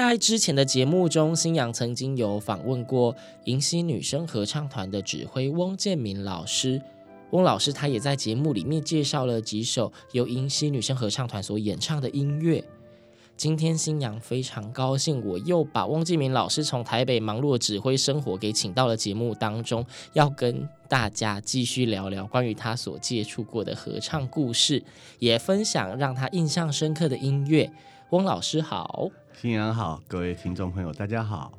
在之前的节目中，新阳曾经有访问过迎曦女生合唱团的指挥翁建民老师。翁老师他也在节目里面介绍了几首由迎曦女生合唱团所演唱的音乐。今天新阳非常高兴，我又把翁建民老师从台北忙碌的指挥生活给请到了节目当中，要跟大家继续聊聊关于他所接触过的合唱故事，也分享让他印象深刻的音乐。翁老师好。新阳好，各位听众朋友，大家好。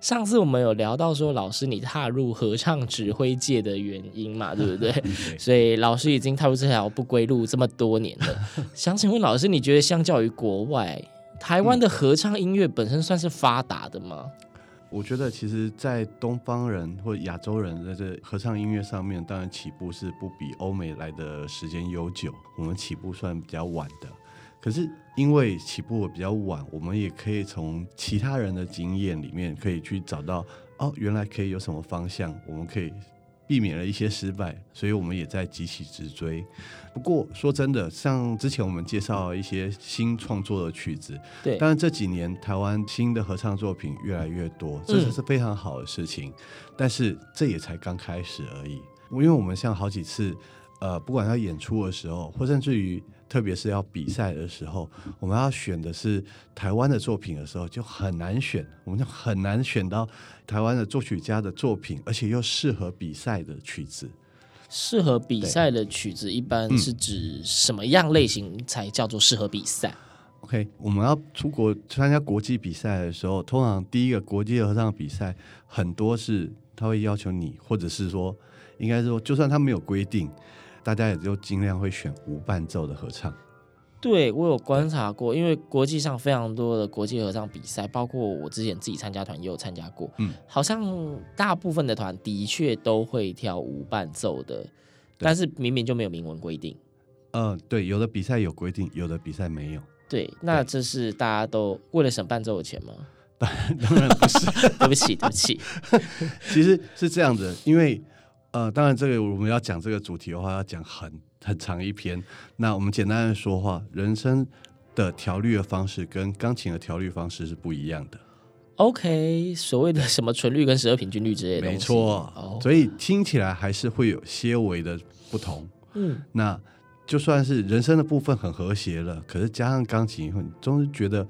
上次我们有聊到说，老师你踏入合唱指挥界的原因嘛，对不对？对所以老师已经踏入这条不归路这么多年了。想请问老师，你觉得相较于国外，台湾的合唱音乐本身算是发达的吗？我觉得其实，在东方人或亚洲人在这合唱音乐上面，当然起步是不比欧美来的时间悠久，我们起步算比较晚的。可是因为起步比较晚，我们也可以从其他人的经验里面，可以去找到哦，原来可以有什么方向，我们可以避免了一些失败，所以我们也在急起直追。不过说真的，像之前我们介绍一些新创作的曲子，对，当然这几年台湾新的合唱作品越来越多，这是是非常好的事情。嗯、但是这也才刚开始而已，因为我们像好几次，呃，不管他演出的时候，或甚至于。特别是要比赛的时候，我们要选的是台湾的作品的时候，就很难选，我们就很难选到台湾的作曲家的作品，而且又适合比赛的曲子。适合比赛的曲子一般是指什么样类型才叫做适合比赛？嗯？OK，我们要出国参加国际比赛的时候，通常第一个国际合唱比赛很多是他会要求你，或者是说，应该说，就算他没有规定。大家也就尽量会选无伴奏的合唱。对，我有观察过，因为国际上非常多的国际合唱比赛，包括我之前自己参加团也有参加过。嗯，好像大部分的团的确都会跳无伴奏的，但是明明就没有明文规定。嗯、呃，对，有的比赛有规定，有的比赛没有。对，那这是大家都为了省伴奏的钱吗？当 当然不是，对不起，对不起。其实是这样子，因为。呃，当然，这个我们要讲这个主题的话，要讲很很长一篇。那我们简单的说话，人声的调律的方式跟钢琴的调律方式是不一样的。OK，所谓的什么纯律跟十二平均律之类的，没错。Oh. 所以听起来还是会有些微的不同。嗯，那就算是人声的部分很和谐了，可是加上钢琴以后，你总是觉得，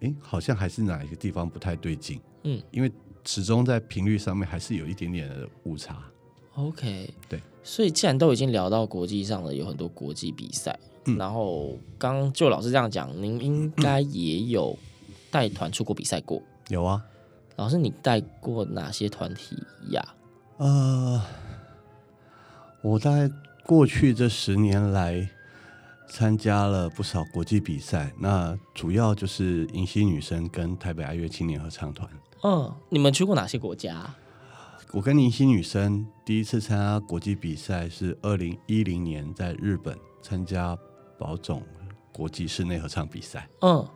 哎，好像还是哪一个地方不太对劲。嗯，因为始终在频率上面还是有一点点的误差。OK，对，所以既然都已经聊到国际上了，有很多国际比赛，嗯、然后刚就老师这样讲，您应该也有带团出国比赛过？有啊，老师，你带过哪些团体呀？呃，我在过去这十年来参加了不少国际比赛，那主要就是迎曦女生跟台北爱乐青年合唱团。嗯，你们去过哪些国家？我跟迎曦女生第一次参加国际比赛是二零一零年在日本参加宝总国际室内合唱比赛。嗯，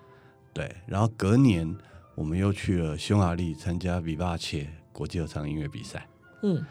对，然后隔年我们又去了匈牙利参加 Vivace 国际合唱音乐比赛。嗯，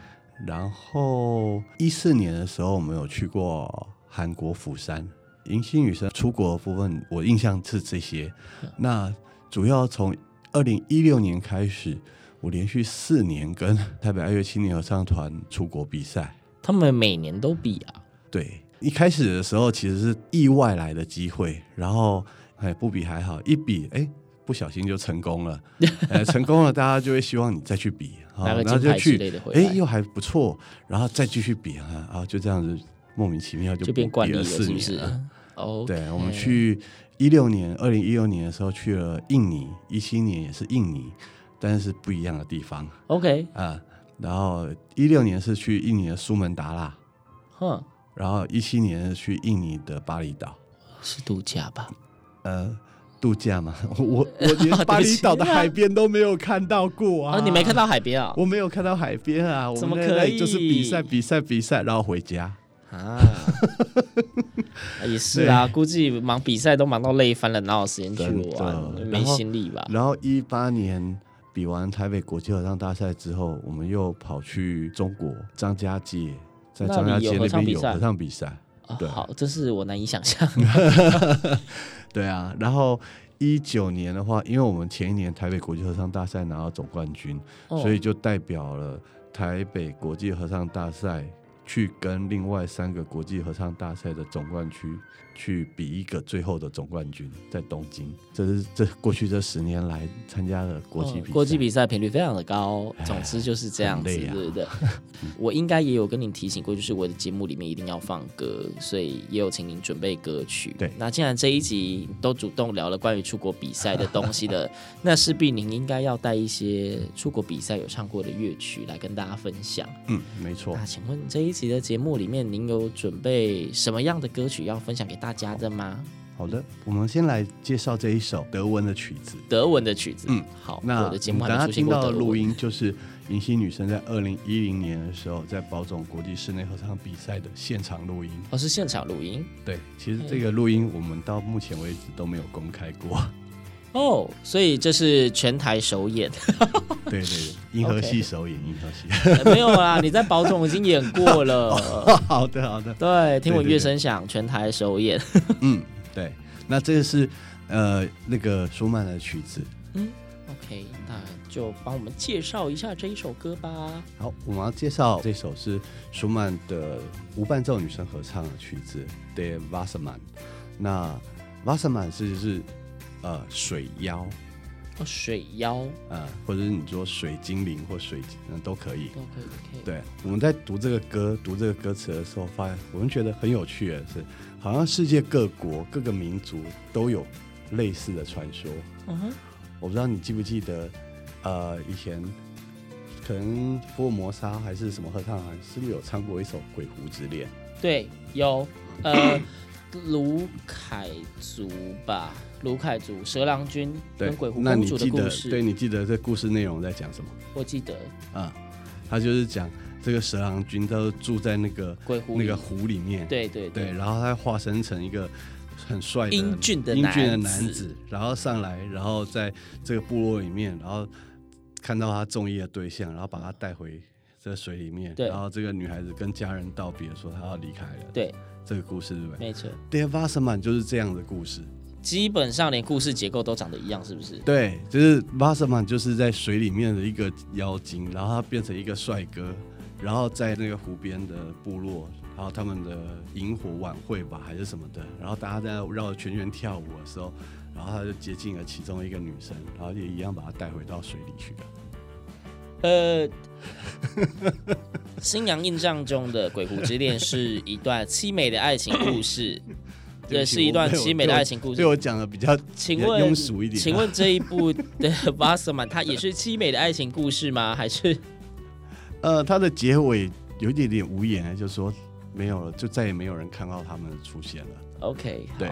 然后一四年的时候我们有去过韩国釜山。迎新女生出国的部分我印象是这些。那主要从二零一六年开始。我连续四年跟台北爱乐青年合唱团出国比赛，他们每年都比啊。对，一开始的时候其实是意外来的机会，然后哎不比还好，一比哎不小心就成功了，呃，成功了，大家就会希望你再去比，然后就去，哎，又还不错，然后再继续比啊，然后就这样子莫名其妙就变惯例了，四年是不是？哦，对，我们去一六年，二零一六年的时候去了印尼，一七年也是印尼，但是不一样的地方。OK，啊，然后一六年是去印尼的苏门答腊，哼，然后一七年是去印尼的巴厘岛，是度假吧？呃。度假嘛，我 我连巴厘岛的海边都没有看到过啊！啊，你没看到海边啊？我没有看到海边啊！怎么可以？就是比赛比赛比赛，然后回家啊！也是啊，估计忙比赛都忙到累翻了，哪有时间去玩？没心力吧？然后一八年比完台北国际合唱大赛之后，我们又跑去中国张家界，在张家界那边有合唱比赛。对，好，这是我难以想象。对啊，然后一九年的话，因为我们前一年台北国际合唱大赛拿到总冠军，哦、所以就代表了台北国际合唱大赛去跟另外三个国际合唱大赛的总冠军。去比一个最后的总冠军，在东京，这是这过去这十年来参加的国际比赛，国际比赛频率非常的高。总之就是这样子，对不对？我应该也有跟您提醒过，就是我的节目里面一定要放歌，所以也有请您准备歌曲。对，那既然这一集都主动聊了关于出国比赛的东西的，那势必您应该要带一些出国比赛有唱过的乐曲来跟大家分享。嗯，没错。那请问这一集的节目里面，您有准备什么样的歌曲要分享给大家的吗？好的，我们先来介绍这一首德文的曲子。德文的曲子，嗯，好。那我的节目大家听到的录音就是银溪女生在二零一零年的时候在宝总国际室内合唱比赛的现场录音。哦，是现场录音。对，其实这个录音我们到目前为止都没有公开过。哦，所以这是全台首演。对对对，银河系首演，银河系 没有啦，你在宝总已经演过了。好的好的，对，听闻乐声响，全台首演。嗯，对，那这个是呃那个舒曼的曲子。嗯，OK，那就帮我们介绍一下这一首歌吧。好，我们要介绍这首是舒曼的无伴奏女声合唱的曲子《Der Wassermann》。那 Wassermann 是就是。呃，水妖，哦，水妖，呃，或者是你说水精灵或水精，嗯，都可以，都可以，可以。对，我们在读这个歌、读这个歌词的时候，发现我们觉得很有趣的是，好像世界各国各个民族都有类似的传说。嗯哼，我不知道你记不记得，呃，以前可能福尔摩沙还是什么合唱团，是不是有唱过一首《鬼狐之恋》？对，有，呃，卢凯族吧。卢凯族蛇郎君跟鬼狐公主的故事，对，你记得这故事内容在讲什么？我记得，啊、嗯，他就是讲这个蛇郎君他住在那个鬼狐那个湖里面，对对对，对，然后他化身成一个很帅的英俊的英俊的男子，然后上来，然后在这个部落里面，然后看到他中意的对象，然后把他带回这个水里面，对，然后这个女孩子跟家人道别，说她要离开了，对，这个故事对不对？没错，Der Wassermann 就是这样的故事。基本上连故事结构都长得一样，是不是？对，就是 Wassermann 就是在水里面的一个妖精，然后他变成一个帅哥，然后在那个湖边的部落，然后他们的萤火晚会吧，还是什么的，然后大家在绕着圈圈跳舞的时候，然后他就接近了其中一个女生，然后也一样把她带回到水里去了。呃，新娘印象中的《鬼狐之恋》是一段凄美的爱情故事。对是一段凄美的爱情故事，对我讲的比较请问庸俗一点。请问这一部的 《Wassermann》它也是凄美的爱情故事吗？还是？呃，它的结尾有一点点无言，就是说没有了，就再也没有人看到他们出现了。OK，对，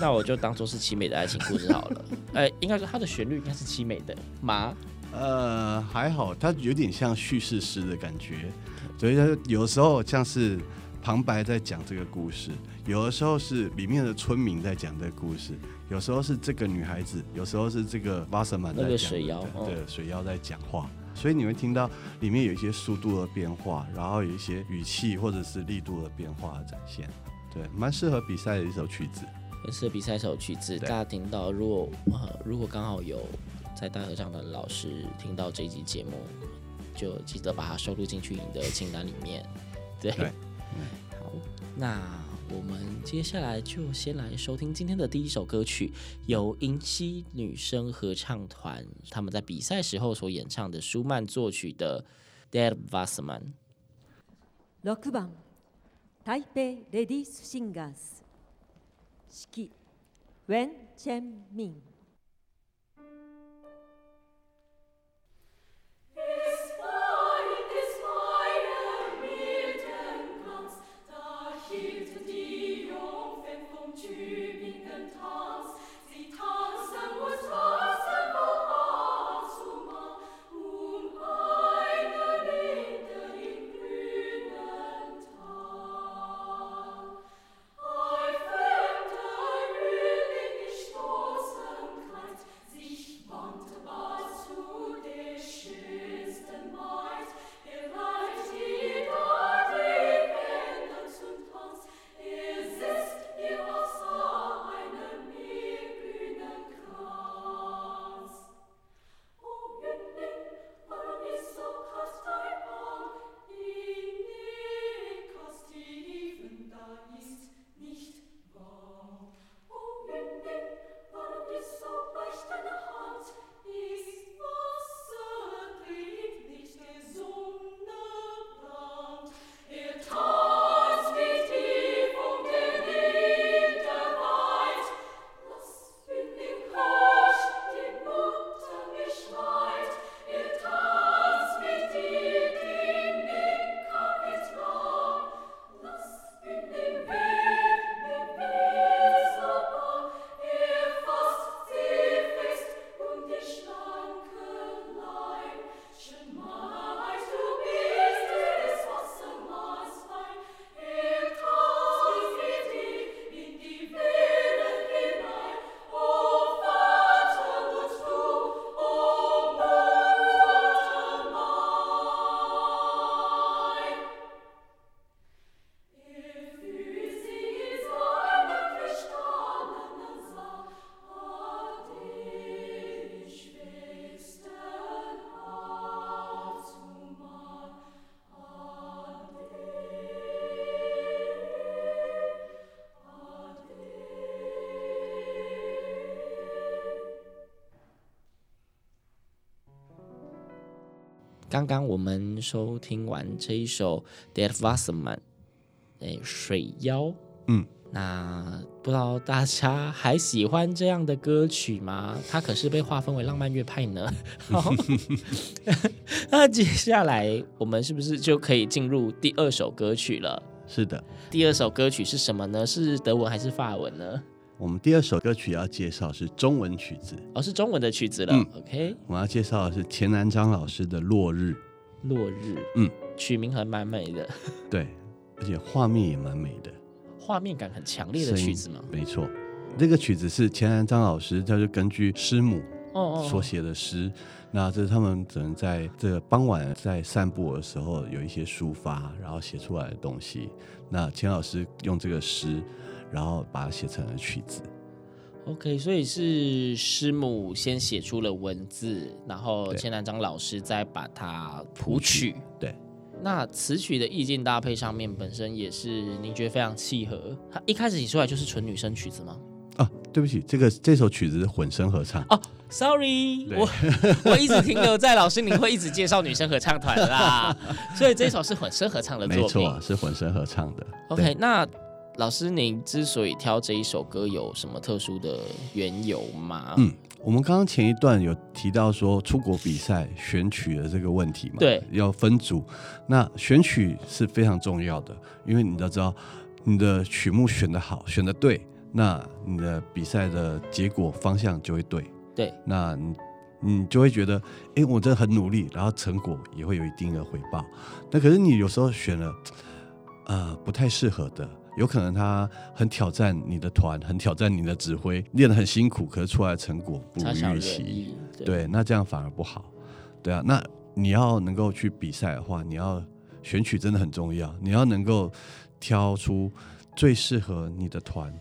那我就当做是凄美的爱情故事好了。呃，应该说它的旋律应该是凄美的吗？呃，还好，它有点像叙事诗的感觉，所以它有时候像是。旁白在讲这个故事，有的时候是里面的村民在讲这个故事，有时候是这个女孩子，有时候是这个 Wassermann 在讲，那个水妖，对，水妖在讲话，所以你会听到里面有一些速度的变化，然后有一些语气或者是力度的变化的展现，对，蛮适合比赛的一首曲子，很适合比赛一首曲子。大家听到，如果呃如果刚好有在大合唱的老师听到这一集节目，就记得把它收录进去你的清单里面，对。对。嗯、好，那我们接下来就先来收听今天的第一首歌曲，由银溪女生合唱团他们在比赛时候所演唱的舒曼作曲的《Der Wassermann》。六番。台北 Ladies Singers 指挥 Wen Chien-min 刚刚我们收听完这一首《Der Wassermann》，哎，水妖，嗯，那不知道大家还喜欢这样的歌曲吗？它可是被划分为浪漫乐派呢。好，那接下来我们是不是就可以进入第二首歌曲了？是的，第二首歌曲是什么呢？是德文还是法文呢？我们第二首歌曲要介绍是中文曲子，哦，是中文的曲子了。嗯、OK，我们要介绍的是钱南章老师的《落日》。落日，嗯，曲名还蛮美的，对，而且画面也蛮美的，画面感很强烈的曲子嘛。没错，这个曲子是钱南章老师，他就根据师母哦所写的诗，哦哦那这是他们只能在这个傍晚在散步的时候有一些抒发，然后写出来的东西。那钱老师用这个诗。然后把它写成了曲子。OK，所以是师母先写出了文字，然后钱南章老师再把它谱曲。对，那词曲的意境搭配上面本身也是您觉得非常契合。他一开始写出来就是纯女生曲子吗？啊，对不起，这个这首曲子是混声合唱。哦，Sorry，我我一直停留在老师您会一直介绍女生合唱团啦，所以这首是混声合唱的作品。没错，是混声合唱的。OK，那。老师，您之所以挑这一首歌，有什么特殊的缘由吗？嗯，我们刚刚前一段有提到说出国比赛选曲的这个问题嘛，对，要分组。那选曲是非常重要的，因为你要知道，你的曲目选的好，选的对，那你的比赛的结果方向就会对。对，那你你就会觉得，哎，我真的很努力，然后成果也会有一定的回报。那可是你有时候选了，呃，不太适合的。有可能他很挑战你的团，很挑战你的指挥，练得很辛苦，可是出来的成果不如预期。对，对，那这样反而不好。对啊，那你要能够去比赛的话，你要选曲真的很重要。你要能够挑出最适合你的团，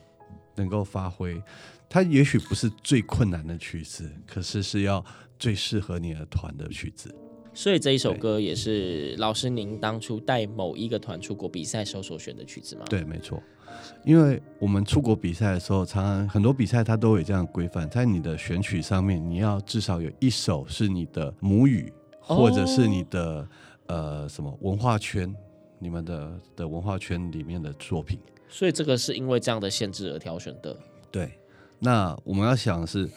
能够发挥。它也许不是最困难的曲子，可是是要最适合你的团的曲子。所以这一首歌也是老师您当初带某一个团出国比赛时候所选的曲子吗？对，没错。因为我们出国比赛的时候，常常很多比赛它都有这样规范，在你的选曲上面，你要至少有一首是你的母语，或者是你的、哦、呃什么文化圈，你们的的文化圈里面的作品。所以这个是因为这样的限制而挑选的。对，那我们要想的是，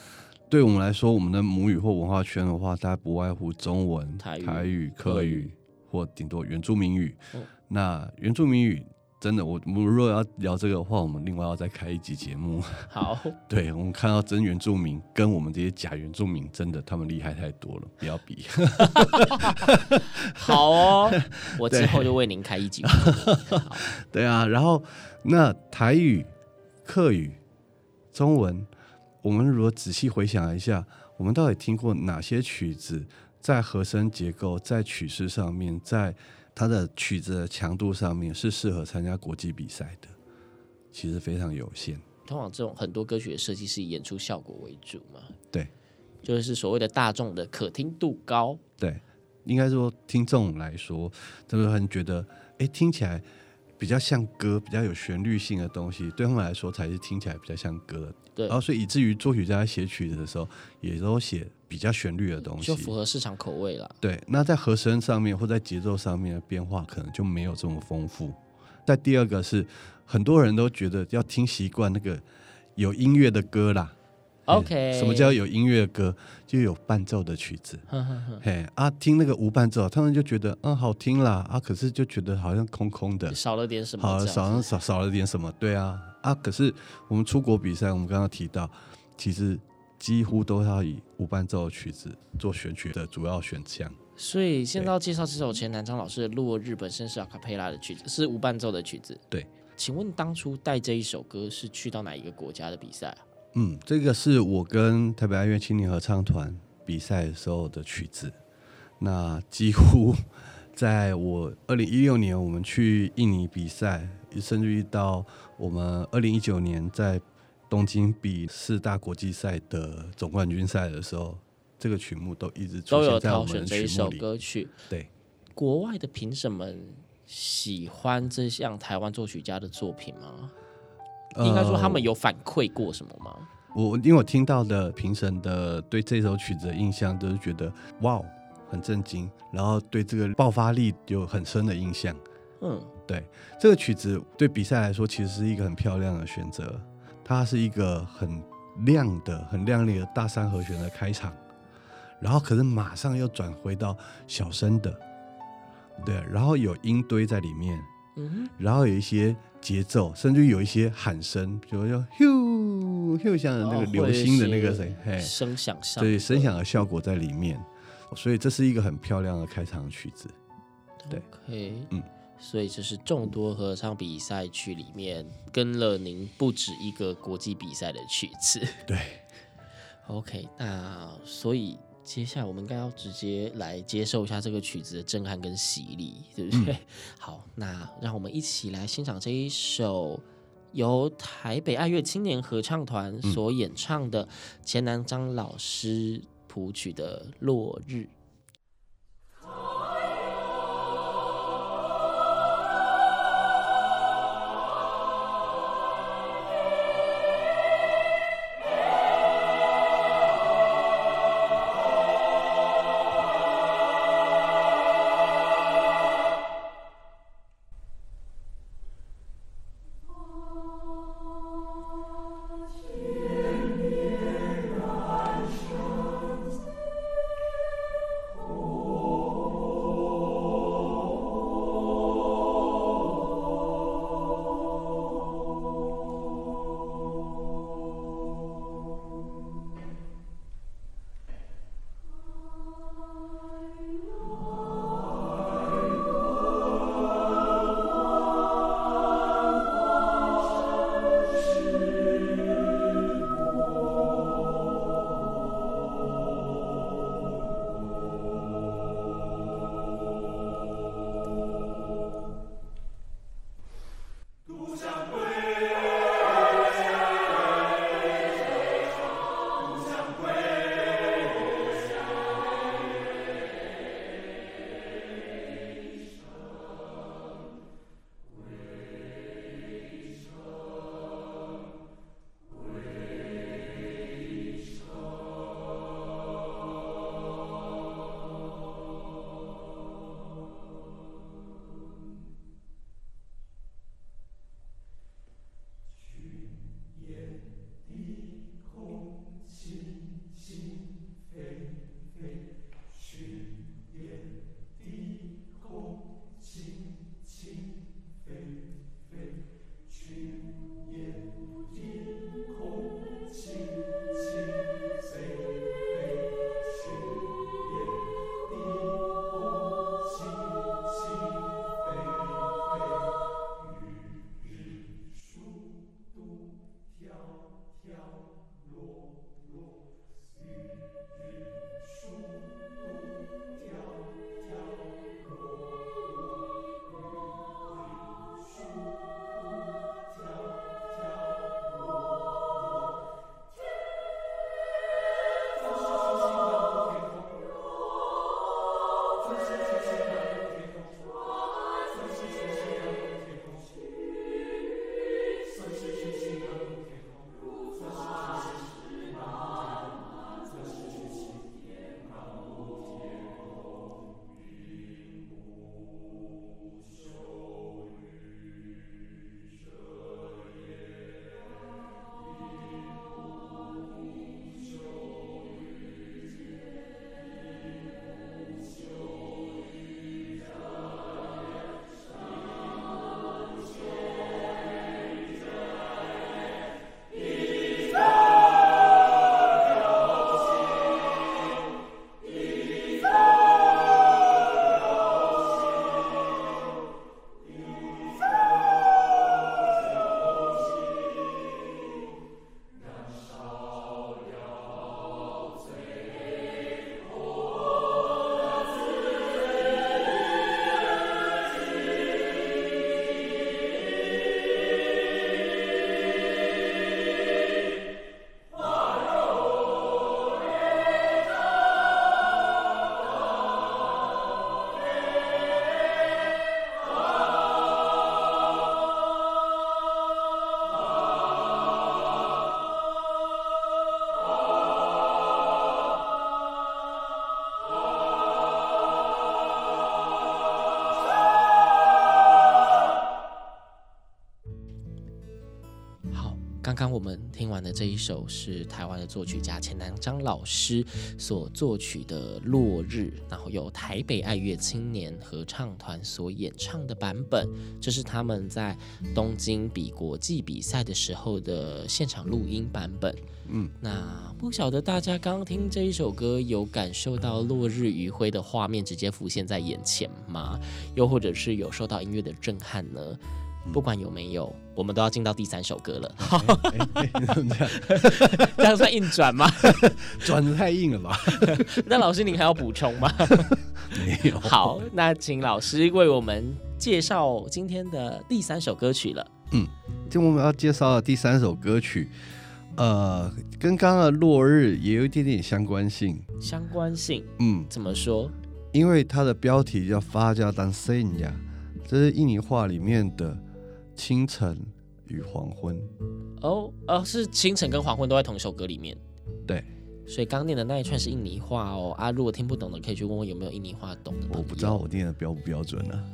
对我们来说，我们的母语或文化圈的话，大概不外乎中文、台语、台语客语，或顶多原住民语。哦、那原住民语真的，我我们如果要聊这个的话，我们另外要再开一集节目。好，对我们看到真原住民跟我们这些假原住民，真的他们厉害太多了，不要比。好哦，我之后就为您开一集。对，对啊，然后那台语、客语。中文，我们如果仔细回想一下，我们到底听过哪些曲子，在和声结构、在曲式上面，在它的曲子的强度上面是适合参加国际比赛的？其实非常有限。通常这种很多歌曲的设计是以演出效果为主嘛？对，就是所谓的大众的可听度高。对，应该说听众来说，他们很觉得，哎，听起来。比较像歌，比较有旋律性的东西，对他们来说才是听起来比较像歌的。对，然后所以以至于作曲家写曲子的时候，也都写比较旋律的东西，就符合市场口味了。对，那在和声上面或在节奏上面的变化，可能就没有这么丰富。在第二个是，很多人都觉得要听习惯那个有音乐的歌啦。OK，什么叫有音乐歌？就有伴奏的曲子。嘿啊，听那个无伴奏，他们就觉得嗯好听啦啊，可是就觉得好像空空的，少了点什么。好，少少少了点什么？对啊啊，可是我们出国比赛，我们刚刚提到，其实几乎都要以无伴奏的曲子做选曲的主要选项。所以现在要介绍这首前南昌老师的《落日》本身是阿卡佩拉的曲子，是无伴奏的曲子。对，请问当初带这一首歌是去到哪一个国家的比赛啊？嗯，这个是我跟台北爱乐青年合唱团比赛的时候的曲子。那几乎在 我二零一六年我们去印尼比赛，甚至于到我们二零一九年在东京比四大国际赛的总冠军赛的时候，这个曲目都一直出现在我们的曲目里。都有挑选这一首歌曲。对，国外的评审们喜欢这项台湾作曲家的作品吗？应该说他们有反馈过什么吗？呃、我因为我听到的评审的对这首曲子的印象都是觉得哇，很震惊，然后对这个爆发力有很深的印象。嗯，对，这个曲子对比赛来说其实是一个很漂亮的选择，它是一个很亮的、很亮丽的大三和弦的开场，然后可是马上又转回到小声的，对，然后有音堆在里面。嗯，然后有一些节奏，甚至有一些喊声，比如说咻咻，像那个流星的那个声，嘿，声响效，对，声响的效果在里面，所以这是一个很漂亮的开场曲子。对，OK，嗯，所以这是众多合唱比赛曲里面跟了您不止一个国际比赛的曲子。对，OK，那所以。接下来我们应该要直接来接受一下这个曲子的震撼跟洗礼，对不对？嗯、好，那让我们一起来欣赏这一首由台北爱乐青年合唱团所演唱的钱南章老师谱曲的《落日》。听完的这一首是台湾的作曲家钱南章老师所作曲的《落日》，然后由台北爱乐青年合唱团所演唱的版本，这是他们在东京比国际比赛的时候的现场录音版本。嗯，那不晓得大家刚刚听这一首歌，有感受到落日余晖的画面直接浮现在眼前吗？又或者是有受到音乐的震撼呢？不管有没有，我们都要进到第三首歌了。这样算硬转吗？转的太硬了吧？那老师您还要补充吗？没有。好，那请老师为我们介绍今天的第三首歌曲了。嗯，就我们要介绍的第三首歌曲，呃，跟刚刚的落日也有一点点相关性。相关性？嗯，怎么说？因为它的标题叫《发加当塞亚》，这是印尼话里面的。清晨与黄昏，哦哦，是清晨跟黄昏都在同一首歌里面。对，所以刚念的那一串是印尼话哦。啊，如果听不懂的，可以去问问有没有印尼话懂的。我不知道我念的标不标准呢、啊，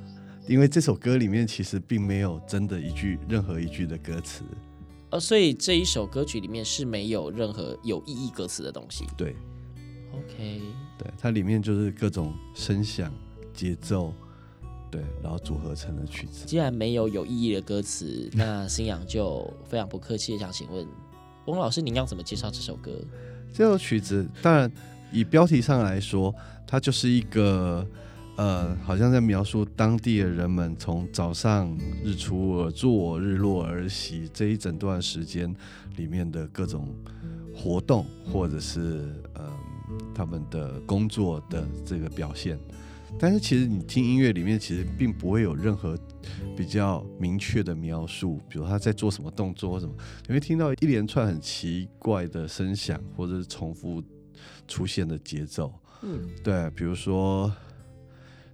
因为这首歌里面其实并没有真的一句任何一句的歌词。呃，所以这一首歌曲里面是没有任何有意义歌词的东西。对，OK，对，它里面就是各种声响、节奏。对，然后组合成的曲子。既然没有有意义的歌词，那新阳就非常不客气的想请问翁老师，您要怎么介绍这首歌？这首曲子，当然以标题上来说，它就是一个呃，好像在描述当地的人们从早上日出而作，日落而息这一整段时间里面的各种活动，或者是呃他们的工作的这个表现。但是其实你听音乐里面，其实并不会有任何比较明确的描述，比如他在做什么动作或什么，你会听到一连串很奇怪的声响，或者是重复出现的节奏。嗯，对，比如说。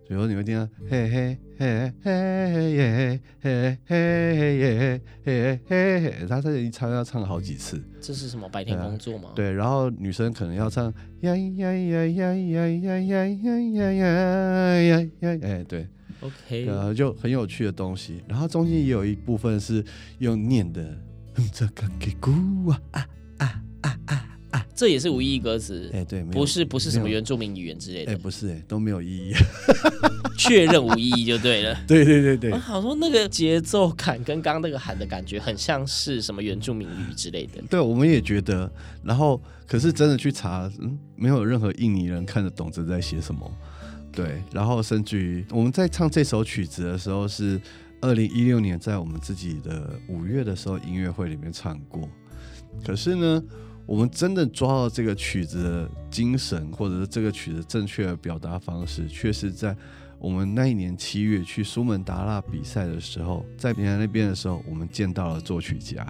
比如你会听到嘿嘿嘿嘿耶嘿嘿耶嘿嘿嘿，他这一唱要唱好几次。这是什么白天工作吗？对，然后女生可能要唱呀呀呀呀呀呀呀呀呀呀呀，哎，对，OK，然后就很有趣的东西。然后中间也有一部分是用念的，这个给咕啊啊啊啊啊。这也是无意义歌词，哎，对，不是不是什么原住民语言之类的，哎，不是，哎，都没有意义，确认无意义就对了。对对对对，好说那个节奏感跟刚刚那个喊的感觉很像是什么原住民语之类的。对，我们也觉得，然后可是真的去查，嗯，没有任何印尼人看得懂这在写什么。对，然后甚至于我们在唱这首曲子的时候，是二零一六年在我们自己的五月的时候音乐会里面唱过，可是呢。我们真的抓到这个曲子的精神，或者是这个曲子正确的表达方式，却是在我们那一年七月去苏门答腊比赛的时候，在平潭那边的时候，我们见到了作曲家。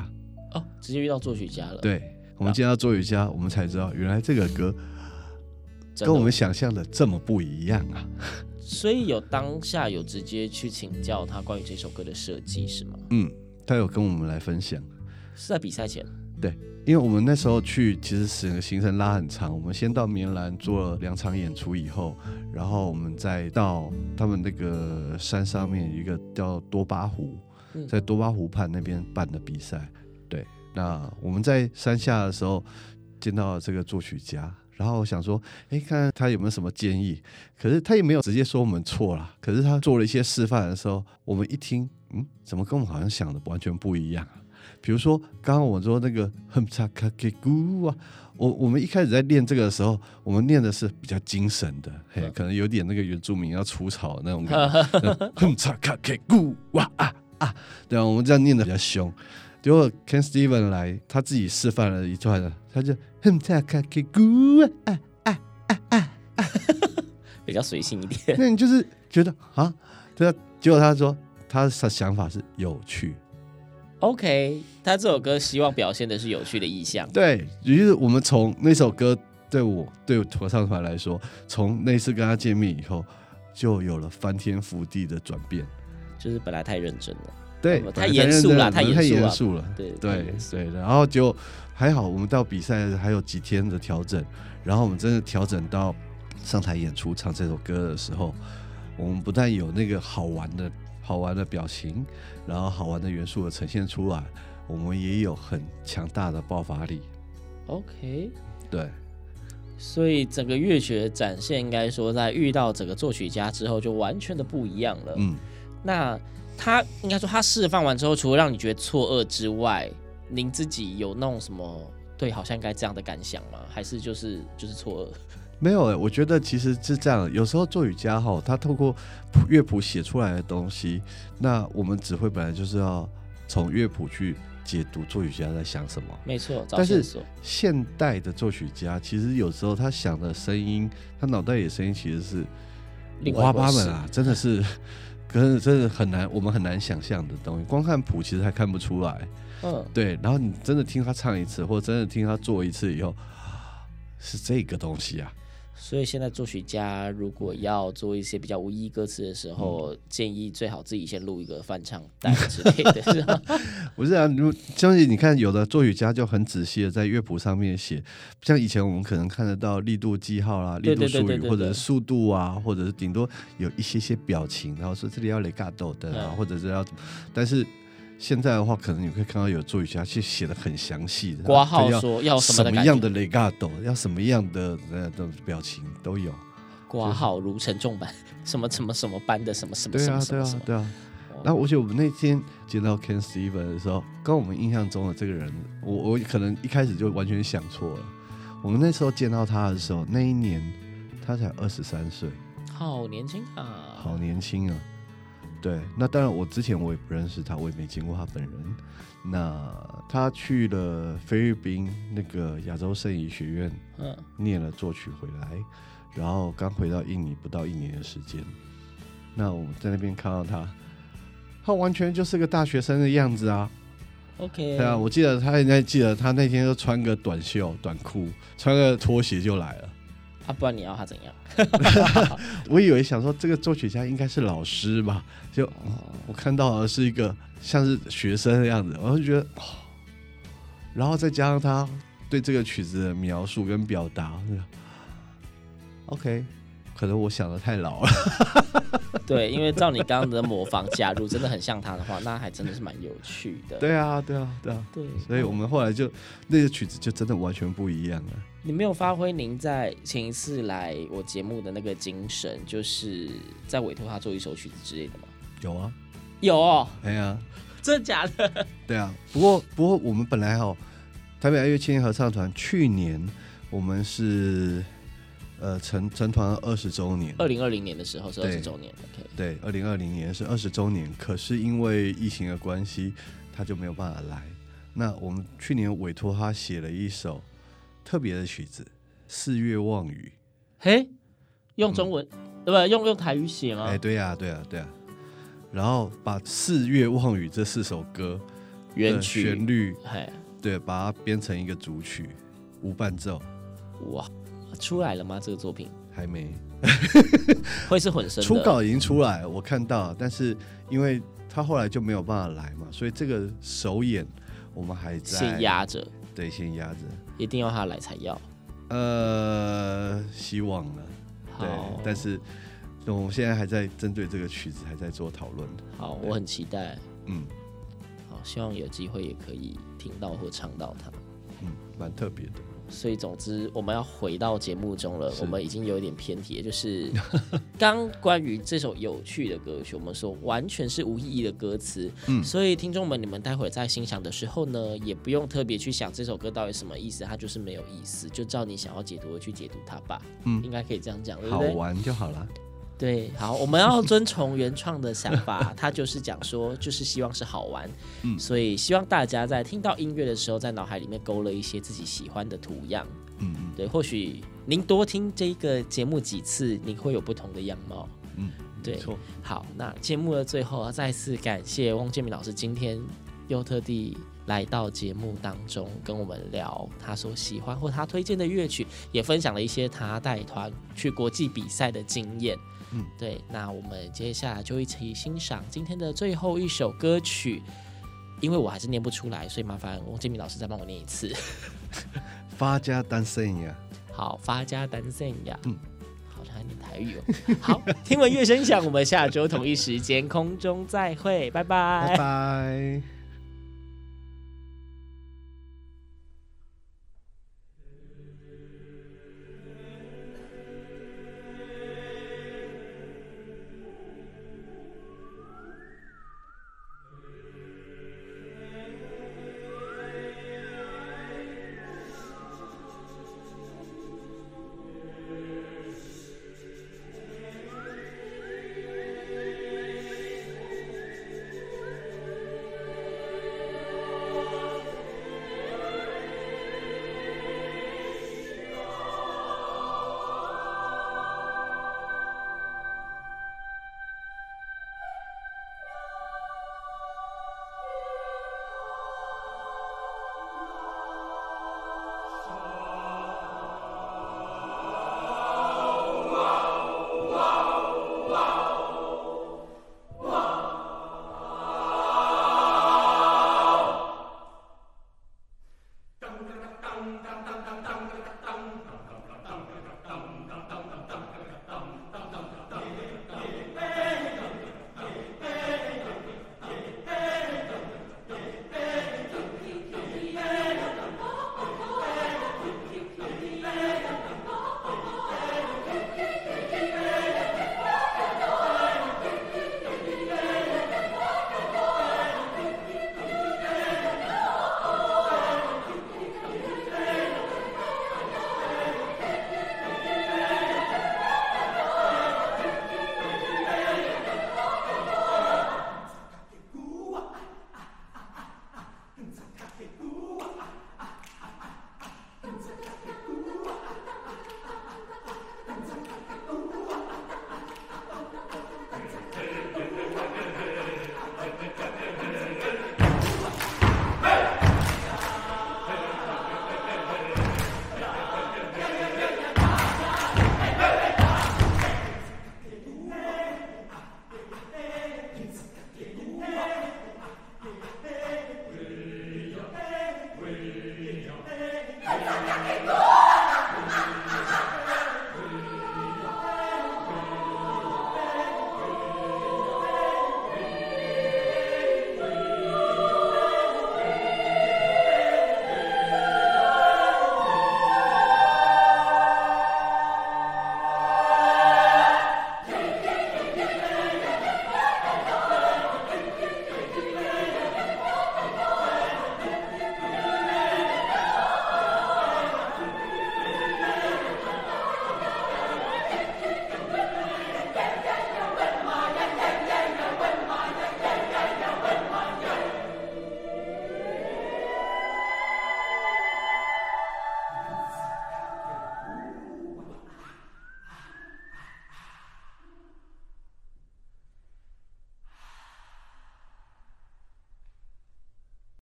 哦，直接遇到作曲家了。对，我们见到作曲家，啊、我们才知道原来这个歌跟我们想象的这么不一样啊！所以有当下有直接去请教他关于这首歌的设计是吗？嗯，他有跟我们来分享，是在比赛前。对。因为我们那时候去，其实整个行程拉很长。我们先到棉兰做了两场演出以后，然后我们再到他们那个山上面一个叫多巴湖，在多巴湖畔那边办的比赛。对，那我们在山下的时候见到了这个作曲家，然后我想说，哎，看看他有没有什么建议。可是他也没有直接说我们错了。可是他做了一些示范的时候，我们一听，嗯，怎么跟我们好像想的完全不一样？比如说，刚刚我说那个哼嚓卡给咕啊，我我们一开始在练这个的时候，我们练的是比较精神的，嘿，可能有点那个原住民要除草那种感觉，哼嚓卡给咕哇啊啊，对啊，我们这样念的比较凶。结果 Ken Steven 来，他自己示范了一段，他就哼嚓卡给咕啊啊啊啊啊，比较随性一点。那你就是觉得啊，对啊，结果他说他的想法是有趣。OK，他这首歌希望表现的是有趣的意象。对，于是我们从那首歌对我对我合唱团来说，从那次跟他见面以后，就有了翻天覆地的转变。就是本来太认真了，对，太严肃了，太严肃了，对对对。然后就还好，我们到比赛还有几天的调整，然后我们真的调整到上台演出唱这首歌的时候，我们不但有那个好玩的。好玩的表情，然后好玩的元素的呈现出来，我们也有很强大的爆发力。OK，对。所以整个乐曲的展现，应该说在遇到整个作曲家之后，就完全的不一样了。嗯，那他应该说他释放完之后，除了让你觉得错愕之外，您自己有那种什么对，好像应该这样的感想吗？还是就是就是错愕？没有、欸，我觉得其实是这样。有时候作曲家哈，他透过乐谱写出来的东西，那我们指挥本来就是要从乐谱去。解读作曲家在想什么？没错，但是现代的作曲家其实有时候他想的声音，他脑袋里的声音其实是五花八门啊，真的是，可是真的很难，我们很难想象的东西。光看谱其实还看不出来。嗯，对。然后你真的听他唱一次，或者真的听他做一次以后，是这个东西啊。所以现在作曲家如果要做一些比较无意义歌词的时候，嗯、建议最好自己先录一个翻唱带之类的，是吧？不是啊，如相信你看，有的作曲家就很仔细的在乐谱上面写，像以前我们可能看得到力度记号啦、力度术语，或者是速度啊，或者是顶多有一些些表情，然后说这里要雷嘎豆的啊，嗯、或者是要，但是。现在的话，可能你会看到有作曲家去写的很详细的，括号说要什么样的 legato，要什么样的呃的表情都有，挂号如承重版，什么什么什么班的什么什么什么什么什么，对啊对啊。然后而且我们那天见到 Ken Steven 的时候，跟我们印象中的这个人，我我可能一开始就完全想错了。我们那时候见到他的时候，那一年他才二十三岁，好年轻啊，好年轻啊。对，那当然，我之前我也不认识他，我也没见过他本人。那他去了菲律宾那个亚洲圣仪学院，嗯，念了作曲回来，然后刚回到印尼不到一年的时间。那我们在那边看到他，他完全就是个大学生的样子啊。OK，对啊，我记得他应该记得他那天就穿个短袖短裤，穿个拖鞋就来了。啊，不然你要他怎样？我以为想说这个作曲家应该是老师吧，就我看到的是一个像是学生的样子，我就觉得，哦，然后再加上他对这个曲子的描述跟表达，OK。可能我想的太老了，对，因为照你刚刚的模仿，假如真的很像他的话，那还真的是蛮有趣的。对啊，对啊，对啊，对。所以我们后来就那个曲子就真的完全不一样了。你没有发挥您在前一次来我节目的那个精神，就是在委托他做一首曲子之类的吗？有啊，有哦。哎呀，真的假的？对啊。不过不过我们本来哦，台北爱乐青年合唱团去年我们是。呃，成成团二十周年，二零二零年的时候是二十周年。对，对，二零二零年是二十周年，可是因为疫情的关系，他就没有办法来。那我们去年委托他写了一首特别的曲子《四月望雨》。嘿，用中文，嗯、对不用用台语写吗？哎，对呀、啊，对呀、啊，对呀、啊。然后把《四月望雨》这四首歌原曲旋律，对，把它编成一个主曲，无伴奏。哇！出来了吗？这个作品还没，会是混声。初稿已经出来，我看到，但是因为他后来就没有办法来嘛，所以这个首演我们还在先压着，对，先压着，一定要他来才要。呃，希望了，对，但是我们现在还在针对这个曲子还在做讨论。好，我很期待，嗯，好，希望有机会也可以听到或唱到它，嗯，蛮特别的。所以，总之，我们要回到节目中了。我们已经有一点偏题，就是 刚关于这首有趣的歌曲，我们说完全是无意义的歌词。嗯，所以听众们，你们待会儿在欣赏的时候呢，也不用特别去想这首歌到底什么意思，它就是没有意思，就照你想要解读的去解读它吧。嗯，应该可以这样讲，对不对？好玩就好了。对，好，我们要遵从原创的想法，他就是讲说，就是希望是好玩，嗯，所以希望大家在听到音乐的时候，在脑海里面勾勒一些自己喜欢的图样，嗯嗯，对，或许您多听这个节目几次，你会有不同的样貌，嗯，对，好，那节目的最后，再次感谢汪建明老师今天又特地来到节目当中跟我们聊他所喜欢或他推荐的乐曲，也分享了一些他带团去国际比赛的经验。嗯，对，那我们接下来就一起欣赏今天的最后一首歌曲，因为我还是念不出来，所以麻烦汪建明老师再帮我念一次。发家单身呀，好，发家单身呀，嗯，好像还念台语哦。好，听闻乐声响，我们下周同一时间空中再会，拜拜，拜拜。